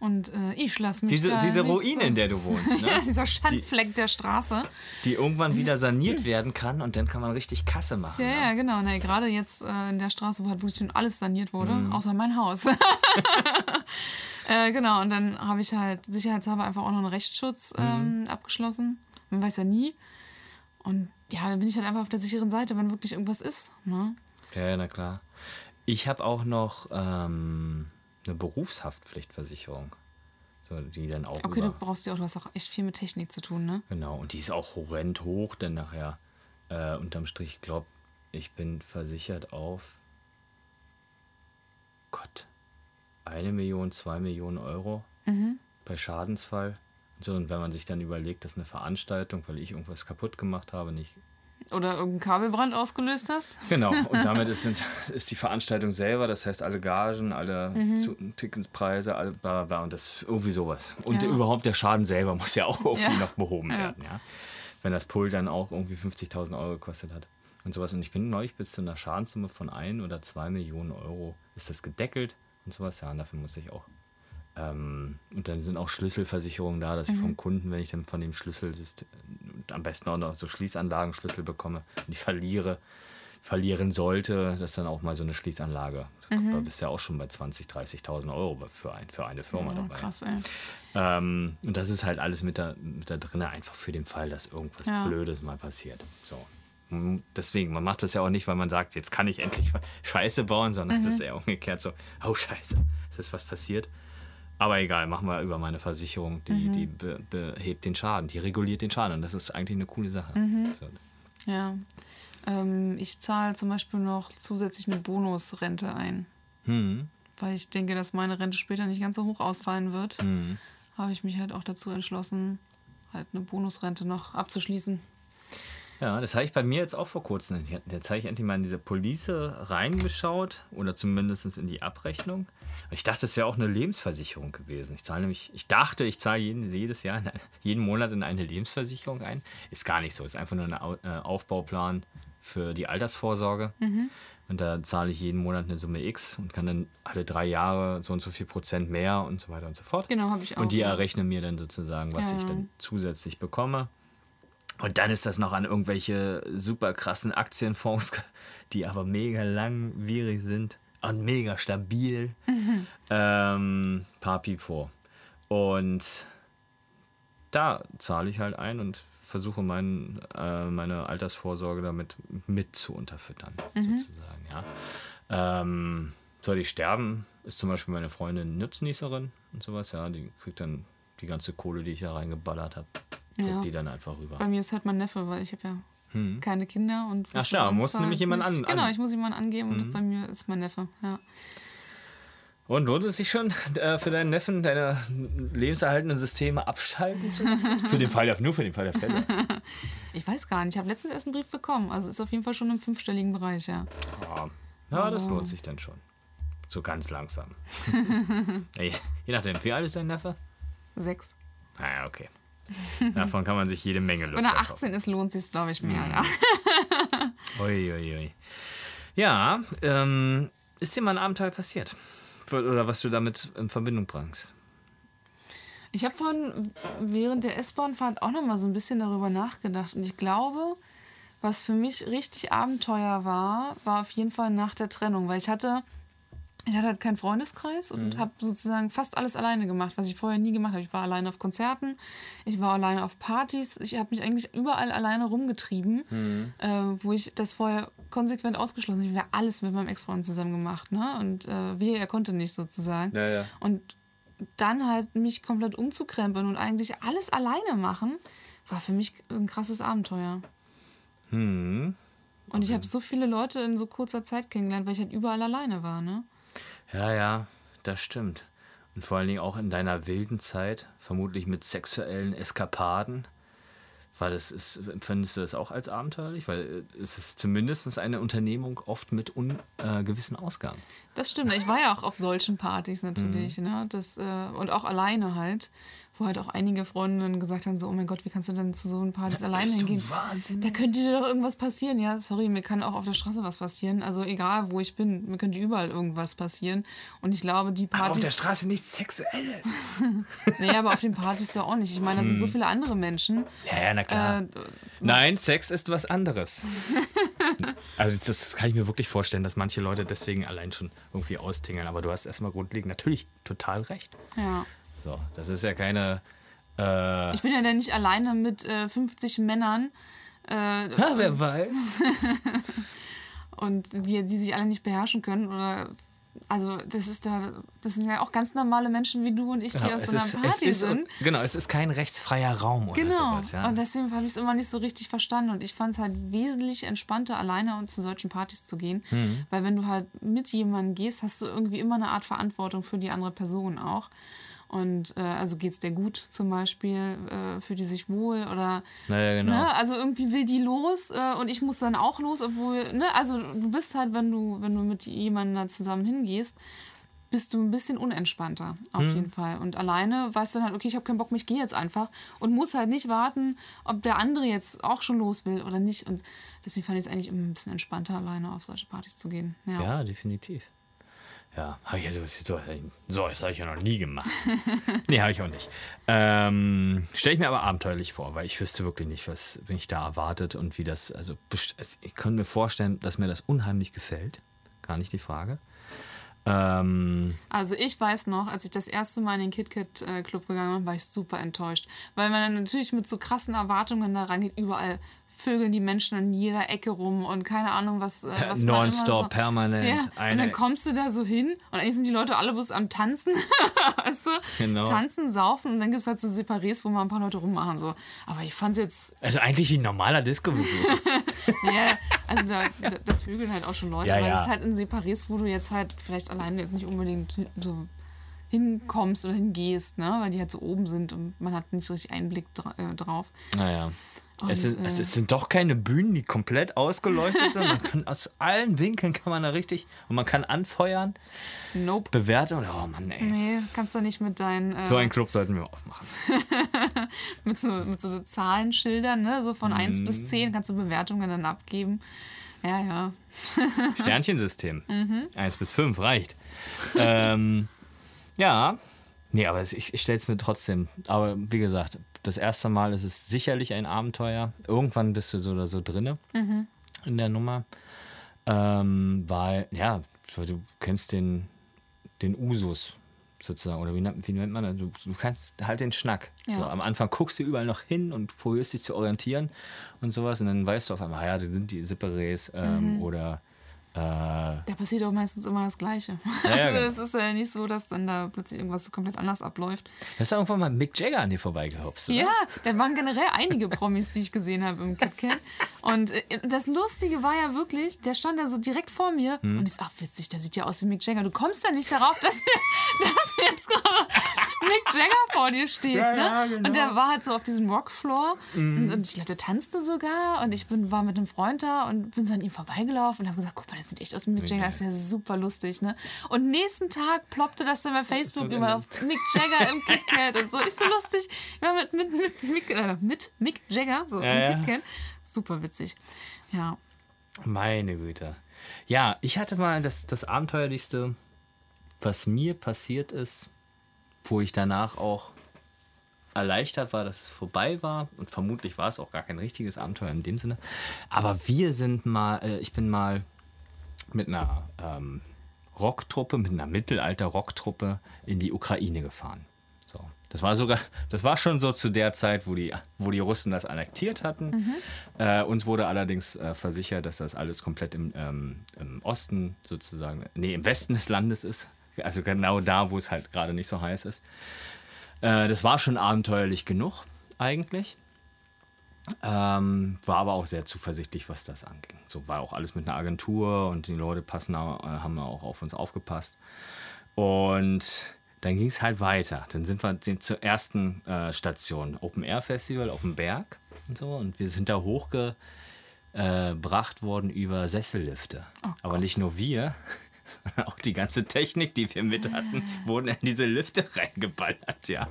Und äh, ich lasse mich Diese, da diese nicht Ruine, so, in der du wohnst, ne? ja, dieser Schandfleck der Straße. die irgendwann wieder saniert werden kann und dann kann man richtig Kasse machen. Ja, ne? ja, genau. Nee, gerade jetzt äh, in der Straße, wo halt wirklich schon alles saniert wurde, Mhm. außer mein Haus. äh, genau, und dann habe ich halt sicherheitshalber einfach auch noch einen Rechtsschutz ähm, Mhm. abgeschlossen. Man weiß ja nie. Und ja, dann bin ich halt einfach auf der sicheren Seite, wenn wirklich irgendwas ist. Ne? Ja, ja, na klar. Ich habe auch noch ähm, eine Berufshaftpflichtversicherung. So, die dann auch Okay, du über, brauchst ja auch, du hast auch echt viel mit Technik zu tun, ne? Genau, und die ist auch horrend hoch, denn nachher äh, unterm Strich, ich glaube, ich bin versichert auf Gott, eine Million, zwei Millionen Euro Mhm. bei Schadensfall. Und So, und wenn man sich dann überlegt, dass eine Veranstaltung, weil ich irgendwas kaputt gemacht habe, nicht Oder irgendeinen Kabelbrand ausgelöst hast. Genau, und damit ist, ist die Veranstaltung selber, das heißt alle Gagen, alle Zu- Ticketspreise, alle bla bla bla und das irgendwie sowas. Und Ja. überhaupt der Schaden selber muss ja auch irgendwie Ja. noch behoben werden, ja. Wenn das Pult dann auch irgendwie 50.000 Euro gekostet hat und sowas. Und ich bin neulich bis zu einer Schadenssumme von ein oder zwei Millionen Euro ist das gedeckelt und sowas. Ja, und dafür musste ich auch. Ähm, und dann sind auch Schlüsselversicherungen da, dass ich vom Kunden, wenn ich dann von dem Schlüssel am besten auch noch so Schließanlagenschlüssel bekomme und die verliere, verlieren sollte, dass dann auch mal so eine Schließanlage. Da bist du ja auch schon bei 20.000, 30.000 Euro für, ein, für eine Firma Oh, dabei. krass, ey. Ähm, und das ist halt alles mit da, mit da drin, einfach für den Fall, dass irgendwas Ja. Blödes mal passiert. So. Deswegen, man macht das ja auch nicht, weil man sagt, jetzt kann ich endlich Scheiße bauen, sondern es ist eher umgekehrt so, oh Scheiße, es ist was passiert. Aber egal, machen wir über meine Versicherung, die, die be behebt den Schaden, die reguliert den Schaden und das ist eigentlich eine coole Sache. So. Ja. Ähm, ich zahle zum Beispiel noch zusätzlich eine Bonusrente ein. Hm. Weil ich denke, dass meine Rente später nicht ganz so hoch ausfallen wird. Habe ich mich halt auch dazu entschlossen, halt eine Bonusrente noch abzuschließen. Ja, das habe ich bei mir jetzt auch vor kurzem. Jetzt habe ich endlich mal in diese Police reingeschaut oder zumindest in die Abrechnung. Und ich dachte, das wäre auch eine Lebensversicherung gewesen. Ich zahle nämlich, ich dachte, ich zahle jeden, jedes Jahr, jeden Monat in eine Lebensversicherung ein. Ist gar nicht so. Ist einfach nur ein äh, Aufbauplan für die Altersvorsorge. Und da zahle ich jeden Monat eine Summe X und kann dann alle drei Jahre so und so viel Prozent mehr und so weiter und so fort. Genau, habe ich auch. Und die errechnen mir dann sozusagen, was Ja, ich dann zusätzlich bekomme. Und dann ist das noch an irgendwelche super krassen Aktienfonds, die aber mega langwierig sind und mega stabil. Mhm. Ähm, Papipo. Und da zahle ich halt ein und versuche mein, äh, meine Altersvorsorge damit mit zu unterfüttern, Mhm. sozusagen, ja. Ähm, soll ich sterben, ist zum Beispiel meine Freundin Nutznießerin und sowas, ja, die kriegt dann die ganze Kohle, die ich da reingeballert habe, Ja. die dann einfach rüber. Bei mir ist halt mein Neffe, weil ich habe ja keine Kinder und Hm. Ach klar, halt nämlich jemanden nicht- an- Genau, Mhm. ich muss jemanden angeben und bei mir ist mein Neffe. Ja. Und lohnt es sich schon, äh, für deinen Neffen deine lebenserhaltenden Systeme abschalten zu lassen? für den Fall der, nur für den Fall der Fälle. Ich weiß gar nicht, ich habe letztens erst einen Brief bekommen. Also ist auf jeden Fall schon im fünfstelligen Bereich, ja. Ja, ja das lohnt sich dann schon. So ganz langsam. je, je nachdem, wie alt ist dein Neffe? Sechs. Naja, okay. Davon kann man sich jede Menge Wenn Lutscher er 18 ist, lohnt sich glaube ich, mehr, Mhm. ja. kaufen. Ui, ui, ui. Ja, ähm, ist dir mal ein Abenteuer passiert? Oder was du damit in Verbindung bringst? Ich habe von während der S-Bahn-Fahrt auch noch mal so ein bisschen darüber nachgedacht. Und ich glaube, was für mich richtig Abenteuer war, war auf jeden Fall nach der Trennung. Weil ich hatte, ich hatte halt keinen Freundeskreis und habe sozusagen fast alles alleine gemacht, was ich vorher nie gemacht habe. Ich war alleine auf Konzerten, ich war alleine auf Partys. Ich habe mich eigentlich überall alleine rumgetrieben, äh, wo ich das vorher konsequent ausgeschlossen habe. Ich habe alles mit meinem Ex-Freund zusammen gemacht. Ne? Und äh, wehe, er konnte nicht sozusagen. Ja, ja. Und dann halt mich komplett umzukrempeln und eigentlich alles alleine machen, war für mich ein krasses Abenteuer. Hm. Und ich habe so viele Leute in so kurzer Zeit kennengelernt, weil ich halt überall alleine war, ne? Ja, ja, das stimmt. Und vor allen Dingen auch in deiner wilden Zeit, vermutlich mit sexuellen Eskapaden. Weil das ist, empfindest du das auch als abenteuerlich? Weil äh, es ist zumindest eine Unternehmung oft mit ungewissen Ausgang. Das stimmt. Ich war ja auch auf solchen Partys natürlich, ne? Das, äh, und auch alleine halt. Wo halt auch einige Freundinnen gesagt haben: so, oh mein Gott, wie kannst du denn zu so einen Partys alleine hingehen? Wahnsinn. Da könnte dir doch irgendwas passieren. Ja, sorry, mir kann auch auf der Straße was passieren. Also egal, wo ich bin, mir könnte überall irgendwas passieren. Und ich glaube, die Aber auf der Partys. Straße nichts Sexuelles. Nee, aber auf den Partys doch auch nicht. Ich meine, da sind so viele andere Menschen. Ja, ja, na klar. Äh, Nein, Sex ist was anderes. also das kann ich mir wirklich vorstellen, dass manche Leute deswegen allein schon irgendwie austingeln. Aber du hast erstmal grundlegend natürlich total recht. ja. So, das ist ja keine. Äh, Ich bin ja dann nicht alleine mit äh, 50 Männern äh, na, wer weiß. und die, die sich alle nicht beherrschen können oder also das ist da das sind ja auch ganz normale Menschen wie du und ich, die Genau, auf es so einer ist, Party ist, sind. genau, es ist kein rechtsfreier Raum oder Genau. sowas. Ja. Und deswegen habe ich es immer nicht so richtig verstanden. Und ich fand es halt wesentlich entspannter, alleine und zu solchen Partys zu gehen. Mhm. Weil wenn du halt mit jemandem gehst, hast du irgendwie immer eine Art Verantwortung für die andere Person auch. Und äh, also geht es dir gut zum Beispiel, äh, fühlt die sich wohl oder naja, genau. Ne? Also irgendwie will die los äh, und ich muss dann auch los, obwohl, ne, also du bist halt, wenn du, wenn du mit jemandem da zusammen hingehst, bist du ein bisschen unentspannter, auf Mhm. jeden Fall. Und alleine weißt du dann halt, okay, ich habe keinen Bock, ich gehe jetzt einfach und muss halt nicht warten, ob der andere jetzt auch schon los will oder nicht. Und deswegen fand ich es eigentlich immer ein bisschen entspannter, alleine auf solche Partys zu gehen. Ja. Ja, definitiv. Ja, habe ich ja sowas, so, so das habe ich ja noch nie gemacht. nee, habe ich auch nicht. Ähm, Stelle ich mir aber abenteuerlich vor, weil ich wüsste wirklich nicht, was mich da erwartet und wie das, also es- ich kann mir vorstellen, dass mir das unheimlich gefällt. Gar nicht die Frage. Ähm, Also ich weiß noch, als ich das erste Mal in den KitKat äh, Club gegangen bin, war ich super enttäuscht. Weil man dann natürlich mit so krassen Erwartungen da rangeht, überall vögeln die Menschen in jeder Ecke rum und keine Ahnung, was, äh, was Nonstop, so, permanent. Ja, und dann kommst du da so hin und eigentlich sind die Leute alle bloß am Tanzen, weißt du? Genau. Tanzen, saufen und dann gibt es halt so Separés, wo mal ein paar Leute rummachen. So. Aber ich fand es jetzt, also eigentlich wie ein normaler Disco-Besuch. ja, also da, da, da vögeln halt auch schon Leute, Ja, aber ja. es ist halt in Separés, wo du jetzt halt vielleicht alleine jetzt nicht unbedingt so hinkommst oder hingehst, ne? weil die halt so oben sind und man hat nicht so richtig Einblick dra äh, drauf. Naja. Es, Und, ist, es äh, ist- sind doch keine Bühnen, die komplett ausgeleuchtet sind. Man kann aus allen Winkeln kann man da richtig und man kann anfeuern, Nope. bewerten und oh Mann, ey. Nee, kannst du nicht mit deinen äh, So einen Club sollten wir aufmachen. mit, so, mit so Zahlenschildern, ne? so von 1 Mhm. bis 10 kannst du Bewertungen dann abgeben. Ja, ja. Sternchensystem. Mhm. Eins bis fünf reicht. ähm, ja. Nee, aber es- ich, ich stelle es mir trotzdem. Aber wie gesagt, das erste Mal ist es sicherlich ein Abenteuer. Irgendwann bist du so oder so drinne Mhm. in der Nummer. Ähm, weil, ja, du kennst den, den Usus sozusagen. Oder wie, nennt- wie nennt man das? Du, du kannst halt den Schnack. Ja. So, am Anfang guckst du überall noch hin und probierst dich zu orientieren und sowas. Und dann weißt du auf einmal, ah ja, das sind die Separés ähm, Mhm. oder Da passiert auch meistens immer das Gleiche. Ja, also genau. es ist ja nicht so, dass dann da plötzlich irgendwas komplett anders abläuft. Da ist doch irgendwann mal Mick Jagger an dir vorbeigehopst, oder? Ja, da waren generell einige Promis, die ich gesehen habe im KitKat. Und äh, das Lustige war ja wirklich, der stand da so direkt vor mir Hm. und ich so, ach witzig, der sieht ja aus wie Mick Jagger. Du kommst ja nicht darauf, dass, dass jetzt gerade Mick Jagger vor dir steht. Ja, ne? ja, genau. Und der war halt so auf diesem Rockfloor Mhm. und, und ich glaube, der tanzte sogar und ich bin, war mit einem Freund da und bin so an ihm vorbeigelaufen und habe gesagt, guck mal, der sieht echt aus wie Mick Jagger. Ist ja super lustig, ne? Und nächsten Tag ploppte das dann bei Facebook immer auf Mick Jagger im KitKat und so. Ich so lustig. Ich war mit, mit, mit, Mick, äh, mit Mick Jagger, so Ja, im ja. KitKat. Super witzig. Ja. Meine Güte. Ja, ich hatte mal das, das Abenteuerlichste, was mir passiert ist, wo ich danach auch erleichtert war, dass es vorbei war. Und vermutlich war es auch gar kein richtiges Abenteuer in dem Sinne. Aber wir sind mal, äh, ich bin mal mit einer ähm, Rocktruppe, mit einer Mittelalter-Rocktruppe in die Ukraine gefahren. So. Das war sogar, das war schon so zu der Zeit, wo die, wo die Russen das annektiert hatten. Äh, uns wurde allerdings äh, versichert, dass das alles komplett im, ähm, im Osten sozusagen, nee, im Westen des Landes ist. Also genau da, wo es halt gerade nicht so heiß ist. Äh, das war schon abenteuerlich genug, eigentlich. Ähm, war aber auch sehr zuversichtlich, was das anging. So war auch alles mit einer Agentur und die Leute passen, äh, haben auch auf uns aufgepasst. Und dann ging es halt weiter. Dann sind wir zur ersten äh, Station, Open Air Festival auf dem Berg und so. Und wir sind da hochgebracht worden über Sessellifte. aber nicht nur wir, auch die ganze Technik, die wir mit hatten, wurden in diese Lifte reingeballert, ja.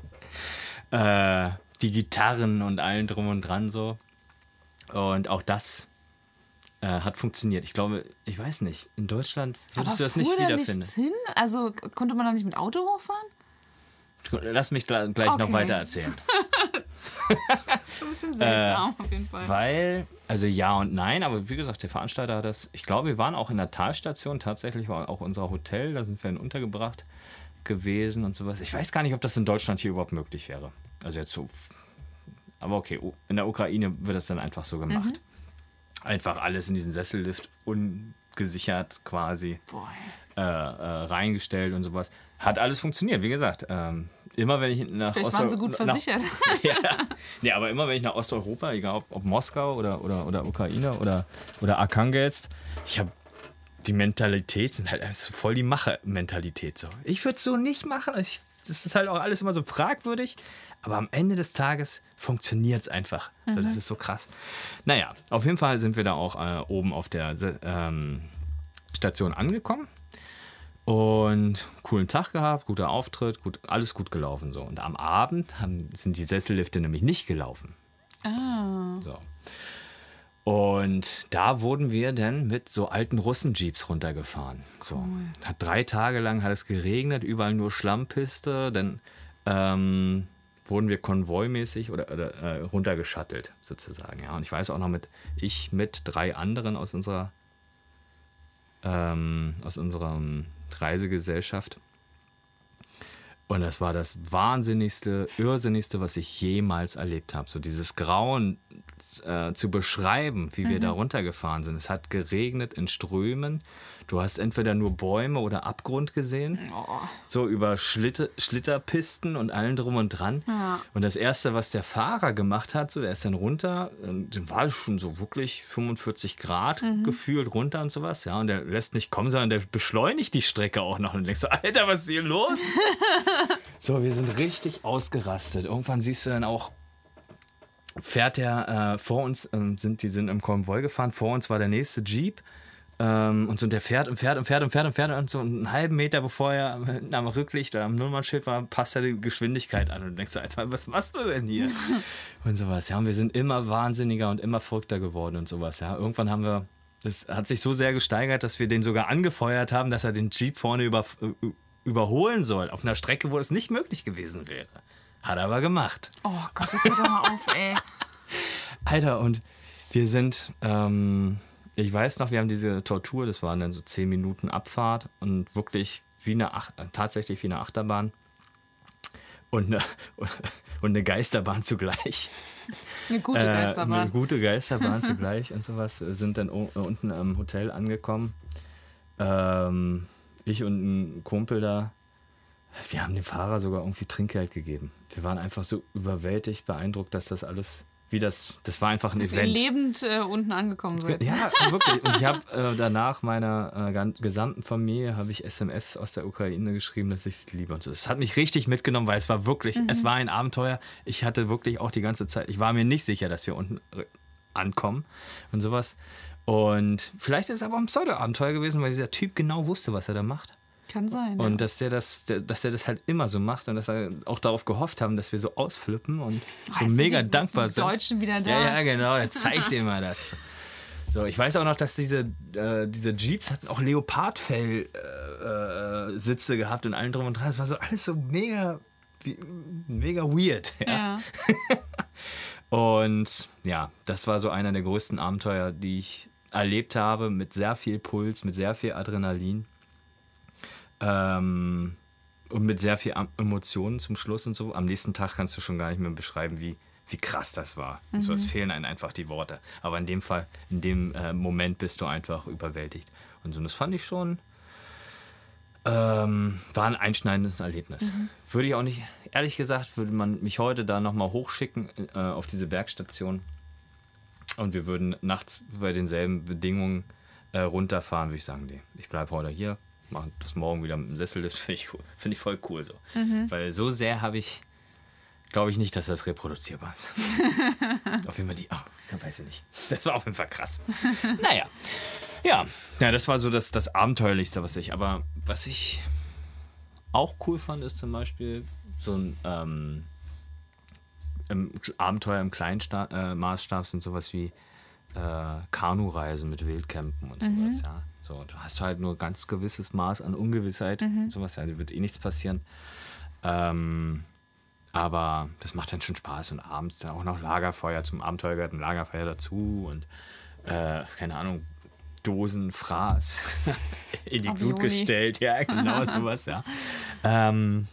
Äh, die Gitarren und allen drum und dran so. Und auch das äh, hat funktioniert. Ich glaube, ich weiß nicht, in Deutschland würdest du das nicht da wiederfinden. nichts hin? Also konnte man da nicht mit Auto hochfahren? Lass mich gl- gleich noch Okay. weiter erzählen. Ein bisschen seltsam Äh, auf jeden Fall. Weil, also ja und nein, aber wie gesagt, der Veranstalter hat das. Ich glaube, wir waren auch in der Talstation, tatsächlich war auch unser Hotel, da sind wir dann untergebracht gewesen und sowas. Ich weiß gar nicht, ob das in Deutschland hier überhaupt möglich wäre. Also jetzt so. Aber okay, in der Ukraine wird das dann einfach so gemacht. Einfach alles in diesen Sessellift ungesichert quasi äh, äh, reingestellt und sowas. Hat alles funktioniert, wie gesagt. Ähm, immer wenn ich nach Vielleicht waren sie gut nach- versichert. ja. Nee, aber immer wenn ich nach Osteuropa, egal ob, ob Moskau oder, oder, oder Ukraine oder, oder Arkhangelsk, ich habe die Mentalität, sind halt ist voll die Mache-Mentalität. So. Ich würde es so nicht machen. Ich, das ist halt auch alles immer so fragwürdig. Aber am Ende des Tages funktioniert es einfach. So, das ist so krass. Naja, auf jeden Fall sind wir da auch äh, oben auf der ähm, Station angekommen. Und coolen Tag gehabt, guter Auftritt, gut, alles gut gelaufen. So. Und am Abend haben, sind die Sessellifte nämlich nicht gelaufen. Ah. So. Und da wurden wir dann mit so alten Russen-Jeeps runtergefahren. So. Hat drei Tage lang hat es geregnet, überall nur Schlammpiste. Dann ähm, wurden wir konvoimäßig oder, oder äh, runtergeschattelt, sozusagen. Ja. Und ich weiß auch noch mit, ich mit drei anderen aus unserer ähm, aus unserer Reisegesellschaft. Und das war das wahnsinnigste, irrsinnigste, was ich jemals erlebt habe. So dieses Grauen äh, zu beschreiben, wie wir da runtergefahren sind. Es hat geregnet in Strömen. Du hast entweder nur Bäume oder Abgrund gesehen. Oh. So über Schlitter, Schlitterpisten und allen drum und dran. Ja. Und das Erste, was der Fahrer gemacht hat, so, der ist dann runter, und dann war schon so wirklich 45 Grad gefühlt runter und sowas. Ja, und der lässt nicht kommen, sondern der beschleunigt die Strecke auch noch. Und denkst so, Alter, was ist hier los? so, wir sind richtig ausgerastet. Irgendwann siehst du dann auch, fährt der äh, vor uns, ähm, sind, die sind im Konvoi gefahren, vor uns war der nächste Jeep. Ähm, und so, und der fährt und fährt und fährt und fährt und fährt und so einen halben Meter bevor er hinten am Rücklicht oder am Nummernschild war, passt er die Geschwindigkeit an und du denkst so, Alter, was machst du denn hier? und sowas, ja, und wir sind immer wahnsinniger und immer verrückter geworden und sowas, ja. Irgendwann haben wir, das hat sich so sehr gesteigert, dass wir den sogar angefeuert haben, dass er den Jeep vorne über, äh, überholen soll, auf einer Strecke, wo es nicht möglich gewesen wäre. Hat er aber gemacht. Oh Gott, jetzt hör doch mal auf, ey. Alter, und wir sind, ähm, ich weiß noch, wir haben diese Tortur, das waren dann so zehn Minuten Abfahrt und wirklich wie eine Ach tatsächlich wie eine Achterbahn und eine, und eine Geisterbahn zugleich. Eine gute Äh, Geisterbahn. eine gute Geisterbahn zugleich und sowas. Wir Sind dann unten am Hotel angekommen. Ähm, ich und ein Kumpel da, wir haben dem Fahrer sogar irgendwie Trinkgeld gegeben. Wir waren einfach so überwältigt, beeindruckt, dass das alles, wie das, das war einfach ein dass Event. lebend äh, unten angekommen seid. Ja, wirklich. Und ich habe äh, danach meiner äh, gesamten Familie habe ich SMS aus der Ukraine geschrieben, dass ich sie liebe und so. Das hat mich richtig mitgenommen, weil es war wirklich, es war ein Abenteuer. Ich hatte wirklich auch die ganze Zeit, ich war mir nicht sicher, dass wir unten äh, ankommen und sowas. Und vielleicht ist es aber ein Pseudo-Abenteuer gewesen, weil dieser Typ genau wusste, was er da macht. Kann sein. Und ja. dass der das, dass der das halt immer so macht und dass er auch darauf gehofft haben, dass wir so ausflippen und so jetzt mega sind die, dankbar sind. sind die Deutschen wieder da. Ja, ja, genau, er zeigt dir mal das. So, ich weiß auch noch, dass diese, äh, diese Jeeps hatten auch Leopardfell äh, äh, Sitze gehabt und allen drum und dran. Es war so alles so mega, wie, mega weird. Ja. Ja. Und ja, das war so einer der größten Abenteuer, die ich erlebt habe, mit sehr viel Puls, mit sehr viel Adrenalin. Ähm, und mit sehr viel Emotionen zum Schluss und so. Am nächsten Tag kannst du schon gar nicht mehr beschreiben, wie, wie krass das war. Und so, es fehlen einem einfach die Worte. Aber in dem Fall, in dem äh, Moment bist du einfach überwältigt. Und so, das fand ich schon, ähm, war ein einschneidendes Erlebnis. Würde ich auch nicht, ehrlich gesagt, würde man mich heute da nochmal hochschicken äh, auf diese Bergstation und wir würden nachts bei denselben Bedingungen äh, runterfahren, würde ich sagen, nee, ich bleibe heute hier, mache das morgen wieder mit dem Sessel, das finde ich, cool. Find ich voll cool so. Weil so sehr habe ich, glaube ich nicht, dass das reproduzierbar ist. auf jeden Fall die, oh, weiß ich nicht. Das war auf jeden Fall krass. naja. Ja, ja, das war so das, das Abenteuerlichste, was ich, aber was ich auch cool fand, ist zum Beispiel so ein ähm, im Abenteuer im kleinen Sta äh, Maßstab sind sowas wie äh, Kanureisen mit Wildcampen und sowas, ja. So, da hast du halt nur ganz gewisses Maß an Ungewissheit und sowas, ja, da wird eh nichts passieren. Ähm, aber das macht dann schon Spaß und abends dann auch noch Lagerfeuer zum Abenteuer gehört ein Lagerfeuer dazu und äh, keine Ahnung, Dosen Fraß in die Glut Ravioli. gestellt, ja, genau sowas, ja. Ähm,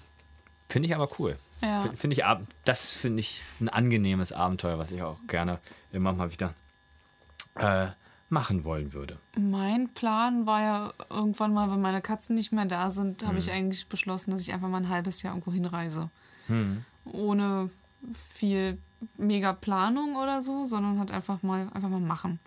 finde ich aber cool. Ja. Finde ich, ab- das finde ich ein angenehmes Abenteuer, was ich auch gerne immer mal wieder äh, machen wollen würde. Mein Plan war ja irgendwann mal, wenn meine Katzen nicht mehr da sind, habe Hm. ich eigentlich beschlossen, dass ich einfach mal ein halbes Jahr irgendwo hinreise. Hm. Ohne viel mega Planung oder so, sondern halt einfach mal, einfach mal machen.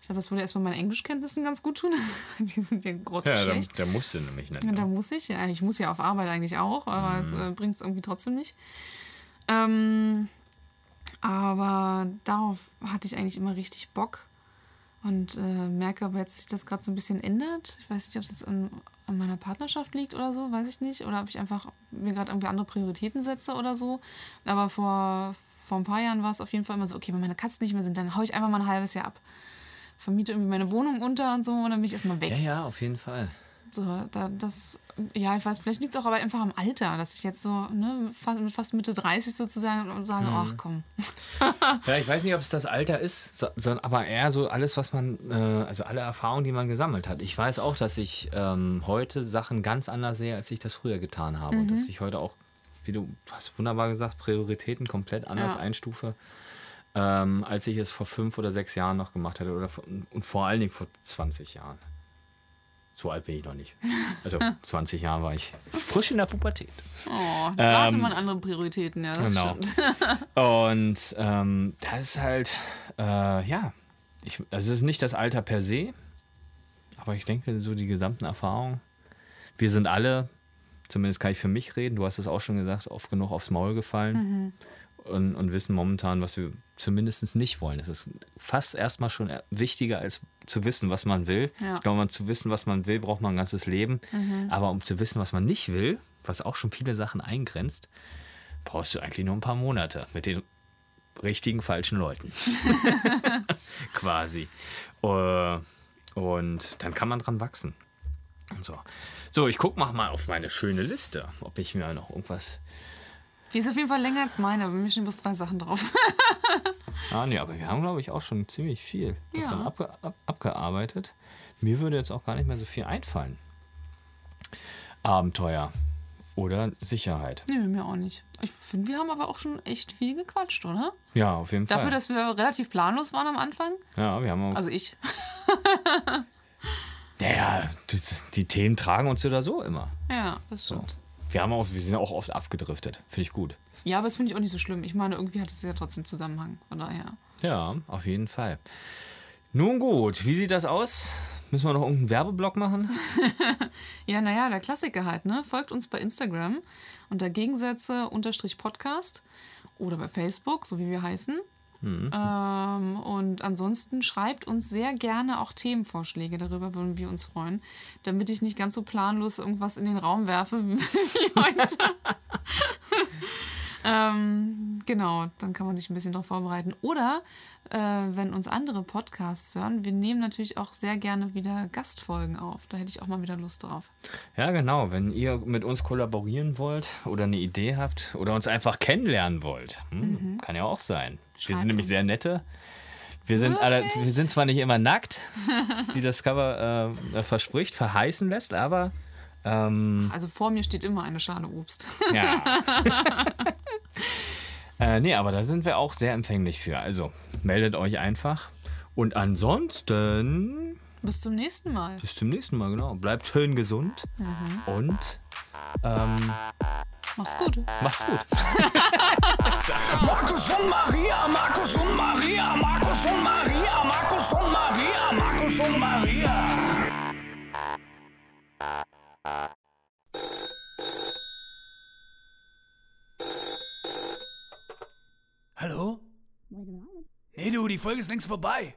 Ich glaube, das würde erstmal meinen Englischkenntnissen ganz gut tun. Die sind ja grottenschlecht. der musste nämlich nicht. Ja, da muss ich, ja. Ich muss ja auf Arbeit eigentlich auch, aber es äh, bringt es irgendwie trotzdem nicht. Ähm, aber darauf hatte ich eigentlich immer richtig Bock und äh, merke aber jetzt, dass sich das gerade so ein bisschen ändert. Ich weiß nicht, ob es jetzt an, an meiner Partnerschaft liegt oder so, weiß ich nicht. Oder ob ich einfach mir gerade irgendwie andere Prioritäten setze oder so. Aber vor, vor ein paar Jahren war es auf jeden Fall immer so, okay, wenn meine Katzen nicht mehr sind, dann haue ich einfach mal ein halbes Jahr ab. Vermiete irgendwie meine Wohnung unter und so und dann bin ich erstmal weg. Ja, ja, auf jeden Fall. So, da, das, ja, ich weiß, vielleicht liegt es auch aber einfach am Alter, dass ich jetzt so, ne, fast, fast Mitte 30 sozusagen sage, ach komm. Ja, ich weiß nicht, ob es das Alter ist, so, sondern aber eher so alles, was man, äh, also alle Erfahrungen, die man gesammelt hat. Ich weiß auch, dass ich ähm, heute Sachen ganz anders sehe, als ich das früher getan habe. Und dass ich heute auch, wie du hast wunderbar gesagt, Prioritäten komplett anders Ja. einstufe, ähm, als ich es vor fünf oder sechs Jahren noch gemacht hatte. Oder vor, und vor allen Dingen vor 20 Jahren. So alt bin ich noch nicht. Also 20 Jahre war ich frisch in der Pubertät. Oh, da hatte Ähm, man andere Prioritäten, ja, das genau. stimmt. Und ähm, das ist halt, äh, ja, ich, also es ist nicht das Alter per se, aber ich denke, so die gesamten Erfahrungen. Wir sind alle, zumindest kann ich für mich reden, du hast es auch schon gesagt, oft genug aufs Maul gefallen und, und wissen momentan, was wir zumindest nicht wollen. Es ist fast erstmal schon wichtiger, als zu wissen, was man will. Ja. Ich glaube, um zu wissen, was man will, braucht man ein ganzes Leben. Aber um zu wissen, was man nicht will, was auch schon viele Sachen eingrenzt, brauchst du eigentlich nur ein paar Monate mit den richtigen falschen Leuten. Quasi. Äh, Und dann kann man dran wachsen. Und so. So, ich gucke mal auf meine schöne Liste, ob ich mir noch irgendwas. Die ist auf jeden Fall länger als meine, aber mir stehen bloß drei Sachen drauf. Ah, nee, aber wir haben, glaube ich, auch schon ziemlich viel Ja. davon abge ab abgearbeitet. Mir würde jetzt auch gar nicht mehr so viel einfallen. Abenteuer oder Sicherheit. nee, mir auch nicht. Ich finde, wir haben aber auch schon echt viel gequatscht, oder? Ja, auf jeden Dafür, Fall. dass wir relativ planlos waren am Anfang. ja, wir haben auch. Also ich. naja, die Themen tragen uns oder so immer. Ja, das stimmt. Wir, haben auch, wir sind auch oft abgedriftet. Finde ich gut. Ja, aber das finde ich auch nicht so schlimm. Ich meine, irgendwie hat es ja trotzdem Zusammenhang. Von daher. Ja, auf jeden Fall. Nun gut, wie sieht das aus? Müssen wir noch irgendeinen Werbeblock machen? Ja, naja, der Klassiker halt, ne? Folgt uns bei Instagram unter Gegensätze unterstrich Podcast oder bei Facebook, so wie wir heißen. Ähm, und ansonsten schreibt uns sehr gerne auch Themenvorschläge, darüber würden wir uns freuen, damit ich nicht ganz so planlos irgendwas in den Raum werfe wie heute. ähm, genau, dann kann man sich ein bisschen darauf vorbereiten. Oder äh, wenn uns andere Podcasts hören, wir nehmen natürlich auch sehr gerne wieder Gastfolgen auf. Da hätte ich auch mal wieder Lust drauf. Ja, genau. Wenn ihr mit uns kollaborieren wollt oder eine Idee habt oder uns einfach kennenlernen wollt, hm, kann ja auch sein. wir Mhm. Schreibt sind nämlich uns. sehr nette. Wir sind, alle, wir sind zwar nicht immer nackt, wie das Cover äh, verspricht, verheißen lässt, aber ähm, Also vor mir steht immer eine Schale Obst. ja. äh, nee, aber da sind wir auch sehr empfänglich für. Also meldet euch einfach. Und ansonsten Bis zum nächsten Mal. bis zum nächsten Mal, genau. Bleibt schön gesund und ähm, Macht's gut. macht's gut. Markus und Maria, Markus und Maria, Markus und Maria, Markus und Maria, Markus und Maria. Hallo? Nee, du, die Folge ist längst vorbei.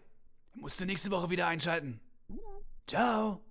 Musst du nächste Woche wieder einschalten. Ciao.